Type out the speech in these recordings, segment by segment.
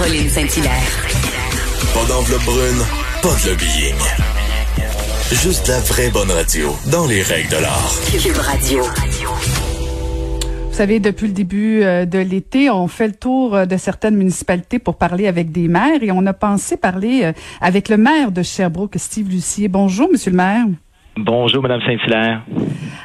Caroline Saint-Hilaire. Pas d'enveloppe brune, pas de lobbying. Juste la vraie bonne radio, dans les règles de l'art. Cube Radio. Vous savez, depuis le début euh, de l'été, on fait le tour euh, de certaines municipalités pour parler avec des maires et on a pensé parler euh, avec le maire de Sherbrooke, Steve Lucier. Bonjour, monsieur le maire. Bonjour, Madame Saint-Hilaire.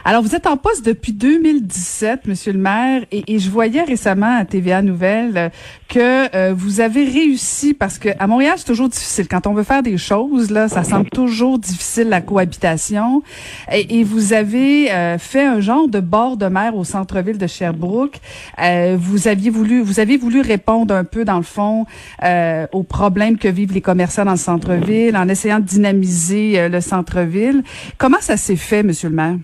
Alors, vous êtes en poste depuis 2017, Monsieur le maire, et, je voyais récemment à TVA Nouvelles euh, que euh, vous avez réussi, parce que à Montréal, c'est toujours difficile. Quand on veut faire des choses, là, ça semble toujours difficile, la cohabitation. Et, vous avez euh, fait un genre de bord de mer au centre-ville de Sherbrooke. vous aviez voulu, vous avez voulu répondre un peu, dans le fond, aux problèmes que vivent les commerçants dans le centre-ville, en essayant de dynamiser le centre-ville. Comment ça s'est fait, Monsieur le maire?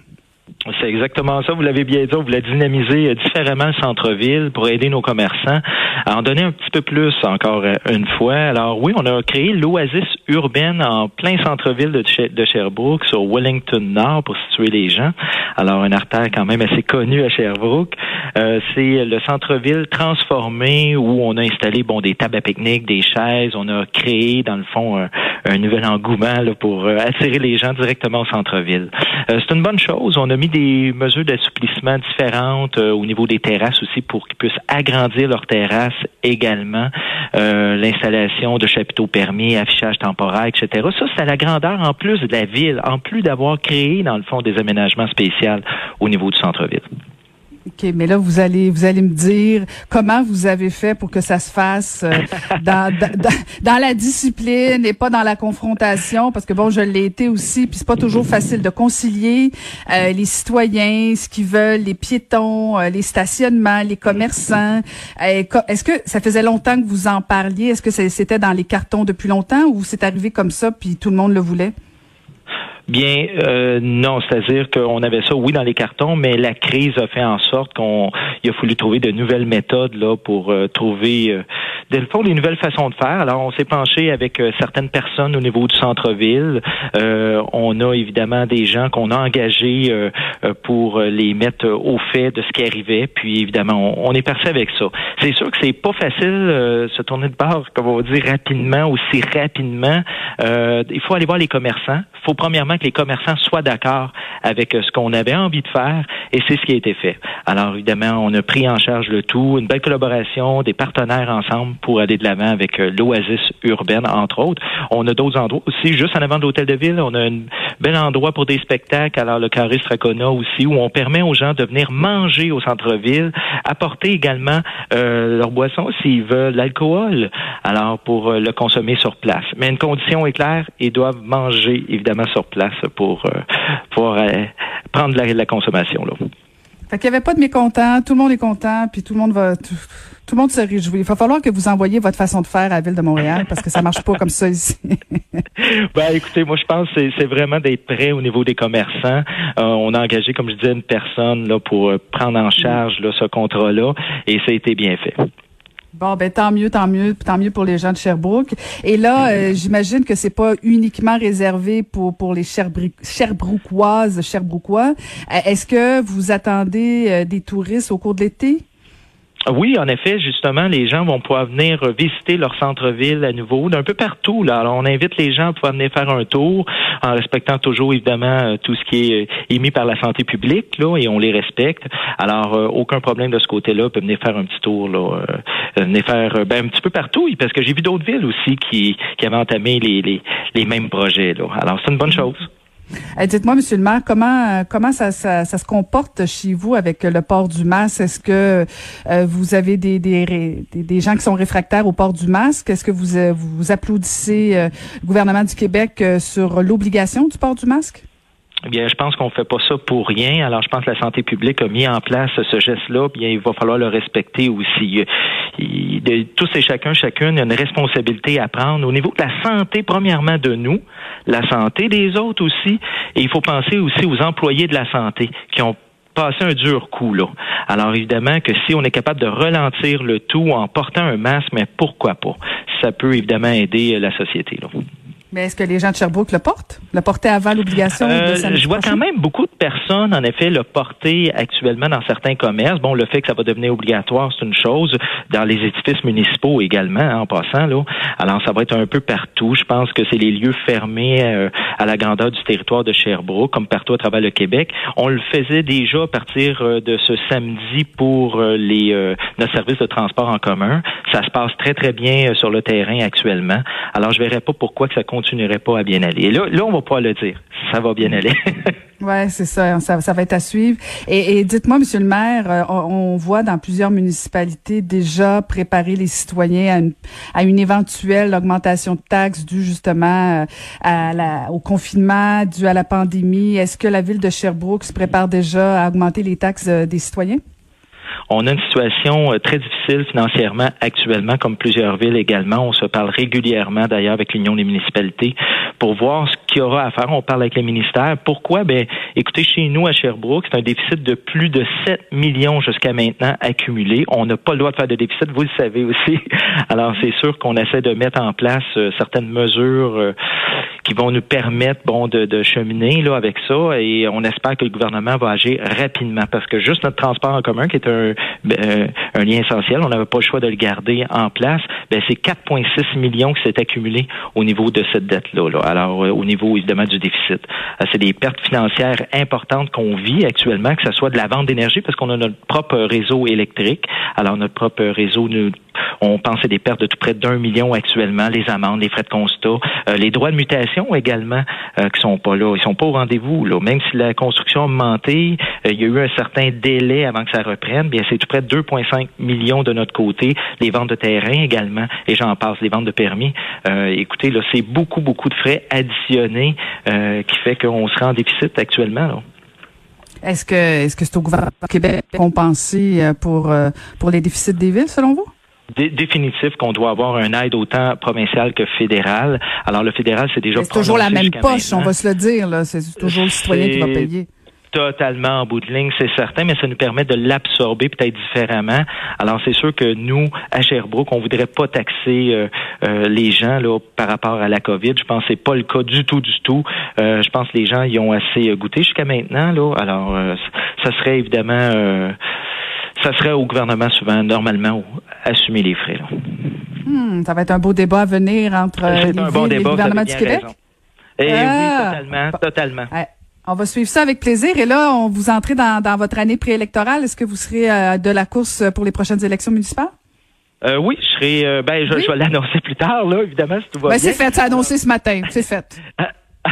C'est exactement ça. Vous l'avez bien dit. On voulait dynamiser euh, différemment le centre-ville pour aider nos commerçants à en donner un petit peu plus encore euh, une fois. Alors oui, on a créé l'oasis urbaine en plein centre-ville de, Sherbrooke, sur Wellington Nord, pour situer les gens. Alors un artère quand même assez connu à Sherbrooke. Euh, c'est le centre-ville transformé où on a installé bon des tables à pique-nique, des chaises. On a créé dans le fond un, nouvel engouement là, pour attirer les gens directement au centre-ville. c'est une bonne chose. On a mis des mesures d'assouplissement différentes euh, au niveau des terrasses aussi pour qu'ils puissent agrandir leurs terrasses également. Euh, l'installation de chapiteaux permis, affichage temporaire, etc. Ça, c'est à la grandeur en plus de la ville, en plus d'avoir créé, dans le fond, des aménagements spéciaux au niveau du centre-ville. OK, mais là, vous allez, vous allez me dire comment vous avez fait pour que ça se fasse euh, dans, dans, dans, la discipline et pas dans la confrontation, parce que bon, je l'ai été aussi, puis c'est pas toujours facile de concilier euh, les citoyens, ce qu'ils veulent, les piétons, euh, les stationnements, les commerçants. Est-ce que ça faisait longtemps que vous en parliez? Est-ce que c'était dans les cartons depuis longtemps ou c'est arrivé comme ça, puis tout le monde le voulait? Bien, euh, non, c'est-à-dire qu'on avait ça, oui, dans les cartons, mais la crise a fait en sorte qu'on il a fallu trouver de nouvelles méthodes là pour euh, trouver, euh, de fond, des nouvelles façons de faire. Alors, on s'est penché avec euh, certaines personnes au niveau du centre-ville. on a évidemment des gens qu'on a engagés pour les mettre au fait de ce qui arrivait. Puis, évidemment, on, est parti avec ça. C'est sûr que c'est pas facile se tourner de bord, comme on va dire, rapidement, aussi rapidement. il faut aller voir les commerçants. Il faut premièrement les commerçants soient d'accord avec euh, ce qu'on avait envie de faire et c'est ce qui a été fait. Alors évidemment, on a pris en charge le tout, une belle collaboration, des partenaires ensemble pour aller de l'avant avec euh, l'oasis urbaine entre autres. On a d'autres endroits aussi, juste en avant de l'hôtel de ville, on a un bel endroit pour des spectacles, alors le Carré Stracona aussi, où on permet aux gens de venir manger au centre-ville, apporter également euh, leur boisson s'ils veulent l'alcool, alors pour le consommer sur place. Mais une condition est claire, ils doivent manger évidemment sur place pour euh, euh, prendre la, la consommation. Là. Fait qu'il n'y avait pas de mécontents, tout le monde est content, puis tout le monde va tout, le monde se réjouit. Il va falloir que vous envoyiez votre façon de faire à la ville de Montréal parce que ça marche pas comme ça ici. ben écoutez, moi je pense que c'est vraiment d'être prêt au niveau des commerçants. Euh, on a engagé, comme je disais, une personne là pour prendre en charge là, ce contrat-là et ça a été bien fait. Bon, ben tant mieux, tant mieux, tant mieux pour les gens de Sherbrooke. Et là, euh, j'imagine que c'est pas uniquement réservé pour pour les Sherbrookoises, Sherbrookois. Euh, est-ce que vous attendez euh, des touristes au cours de l'été? Oui, en effet, justement, les gens vont pouvoir venir visiter leur centre-ville à nouveau, d'un peu partout. Là. Alors, on invite les gens à pouvoir venir faire un tour, en respectant toujours, évidemment, euh, tout ce qui est euh, émis par la santé publique, là, et on les respecte. Alors, euh, aucun problème de ce côté-là. Peut venir faire un petit tour, là, venir faire ben, un petit peu partout, parce que j'ai vu d'autres villes aussi qui, qui avaient entamé les, les, les mêmes projets. Là. Alors, c'est une bonne chose. Dites-moi, Monsieur le maire, comment comment ça, ça, se comporte chez vous avec le port du masque? Est-ce que euh, vous avez des, des, gens qui sont réfractaires au port du masque? Est-ce que vous euh, vous applaudissez euh, le gouvernement du Québec sur l'obligation du port du masque? Bien, je pense qu'on fait pas ça pour rien. Alors, je pense que la santé publique a mis en place ce geste-là. Bien, il va falloir le respecter aussi. de, tous et chacun, chacune, a une responsabilité à prendre au niveau de la santé, premièrement, de nous, la santé des autres aussi, et il faut penser aussi aux employés de la santé qui ont passé un dur coup là. Alors évidemment que si on est capable de ralentir le tout en portant un masque, mais pourquoi pas? Ça peut évidemment aider euh, la société là. Mais est-ce que les gens de Sherbrooke le portent? Le portaient avant l'obligation Euh, je vois prochain? quand même beaucoup de personnes, en effet, le porter actuellement dans certains commerces. Bon, le fait que ça va devenir obligatoire, c'est une chose. Dans les édifices municipaux également, hein, en passant, là. Alors, ça va être un peu partout. Je pense que c'est les lieux fermés euh, à la grandeur du territoire de Sherbrooke, comme partout à travers le Québec. On le faisait déjà à partir euh, de ce samedi pour euh, les euh, notre service de transport en commun. Ça se passe très, très bien sur le terrain actuellement. Alors, je verrais pas pourquoi que ça continuerait pas à bien aller. Et là, là, on va pouvoir le dire. Ça va bien aller. Ouais, c'est ça, ça. Ça va être à suivre. Et, dites-moi, Monsieur le maire, euh, on, voit dans plusieurs municipalités déjà préparer les citoyens à une, à une éventuelle augmentation de taxes due justement euh, au confinement, dû à la pandémie. Est-ce que la ville de Sherbrooke se prépare déjà à augmenter les taxes euh, des citoyens? On a une situation euh, très difficile financièrement actuellement, comme plusieurs villes également. On se parle régulièrement d'ailleurs avec l'Union des municipalités pour voir ce qu'il y aura à faire. On parle avec les ministères. Pourquoi? Ben, écoutez, chez nous à Sherbrooke, c'est un déficit de plus de 7 millions jusqu'à maintenant accumulé. On n'a pas le droit de faire de déficit, vous le savez aussi. Alors, c'est sûr qu'on essaie de mettre en place euh, certaines mesures euh, qui vont nous permettre, bon, de, de cheminer là avec ça. Et on espère que le gouvernement va agir rapidement parce que juste notre transport en commun, qui est un, ben, un lien essentiel, on n'avait pas le choix de le garder en place. Ben, c'est 4,6 millions qui s'est accumulé au niveau de cette dette-là. Là. Alors, euh, au niveau évidemment du déficit, Euh, c'est des pertes financières importantes qu'on vit actuellement, que ce soit de la vente d'énergie, parce qu'on a notre propre réseau électrique. Alors, notre propre réseau, nous, on pense à des pertes de tout près d'un million actuellement, les amendes, les frais de constat, euh, les droits de mutation également euh, qui sont pas là, ils sont pas au rendez-vous. Là. Même si la construction a augmenté, euh, il y a eu un certain délai avant que ça reprenne. Bien, c'est tout près de 2,5 millions de notre côté, les ventes de terrain également, et j'en passe, les ventes de permis. Euh, écoutez, là, c'est beaucoup, beaucoup de frais additionnés qui fait qu'on sera en déficit actuellement. Est-ce que est-ce que c'est au gouvernement du Québec de compenser pour pour les déficits des villes, selon vous? Dé- définitif qu'on doit avoir un aide autant provincial que fédéral. Alors le fédéral, c'est déjà C'est toujours la même poche, on va se le dire. là. C'est toujours le citoyen qui va payer. totalement en bout de ligne, c'est certain, mais ça nous permet de l'absorber peut-être différemment. Alors c'est sûr que nous, à Sherbrooke, on voudrait pas taxer euh, euh, les gens là par rapport à la COVID. Je pense que c'est pas le cas du tout, du tout. Euh, je pense que les gens y ont assez euh, goûté jusqu'à maintenant. Là, alors euh, ça serait évidemment, euh, ça serait au gouvernement souvent normalement assumer les frais. Là. Hmm, ça va être un beau débat à venir entre euh, les un bon et le débat. gouvernement du Québec. raison. Eh Ah. oui, totalement, totalement. Ouais. On va suivre ça avec plaisir. Et là, on vous entrez dans, dans votre année préélectorale. Est-ce que vous serez euh, de la course pour les prochaines élections municipales? Euh, oui, je serai. euh, ben, je, Oui. je vais l'annoncer plus tard, là, évidemment, si tout va Ben, bien. c'est fait, c'est annoncé ce matin. C'est fait.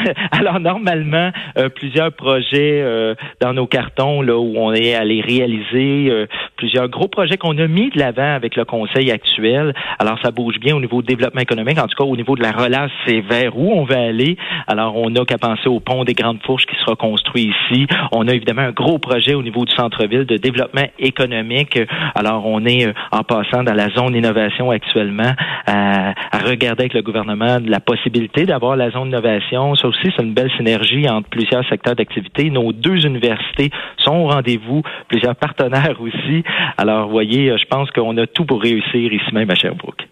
Alors normalement, euh, plusieurs projets euh, dans nos cartons là où on est allé réaliser euh, plusieurs gros projets qu'on a mis de l'avant avec le conseil actuel. Alors ça bouge bien au niveau du développement économique, en tout cas au niveau de la relâche, c'est vers où on veut aller. Alors on n'a qu'à penser au pont des Grandes Fourches qui sera construit ici. On a évidemment un gros projet au niveau du centre-ville de développement économique. Alors on est euh, en passant dans la zone innovation actuellement à, à regarder avec le gouvernement la possibilité d'avoir la zone innovation. Ça aussi, c'est une belle synergie entre plusieurs secteurs d'activité. Nos deux universités sont au rendez-vous, plusieurs partenaires aussi. Alors, vous voyez, je pense qu'on a tout pour réussir ici même à Sherbrooke.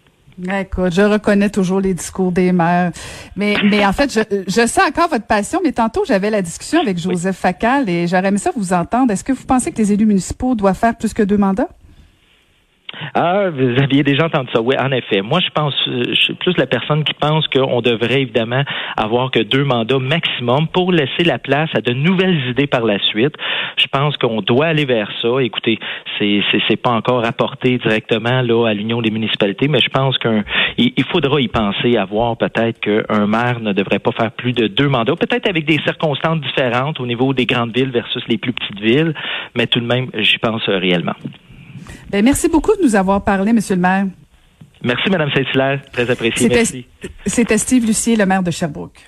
Écoute, je reconnais toujours les discours des maires. Mais, mais en fait, je, je sais encore votre passion, mais tantôt, j'avais la discussion avec Joseph Facal et j'aurais aimé ça vous entendre. Est-ce que vous pensez que les élus municipaux doivent faire plus que deux mandats? Ah, vous aviez déjà entendu ça. Oui, en effet. Moi, je pense, euh, je suis plus la personne qui pense qu'on devrait évidemment avoir que deux mandats maximum pour laisser la place à de nouvelles idées par la suite. Je pense qu'on doit aller vers ça. Écoutez, c'est c'est pas encore apporté directement là à l'Union des municipalités, mais je pense qu'un il faudra y penser à voir peut-être qu'un maire ne devrait pas faire plus de deux mandats, peut-être avec des circonstances différentes au niveau des grandes villes versus les plus petites villes, mais tout de même, j'y pense euh, réellement. Ben, merci beaucoup de nous avoir parlé, Monsieur le maire. Merci, Madame Saint-Hilaire. Très apprécié. C'était Merci. c'était Steve Lucier, le maire de Sherbrooke.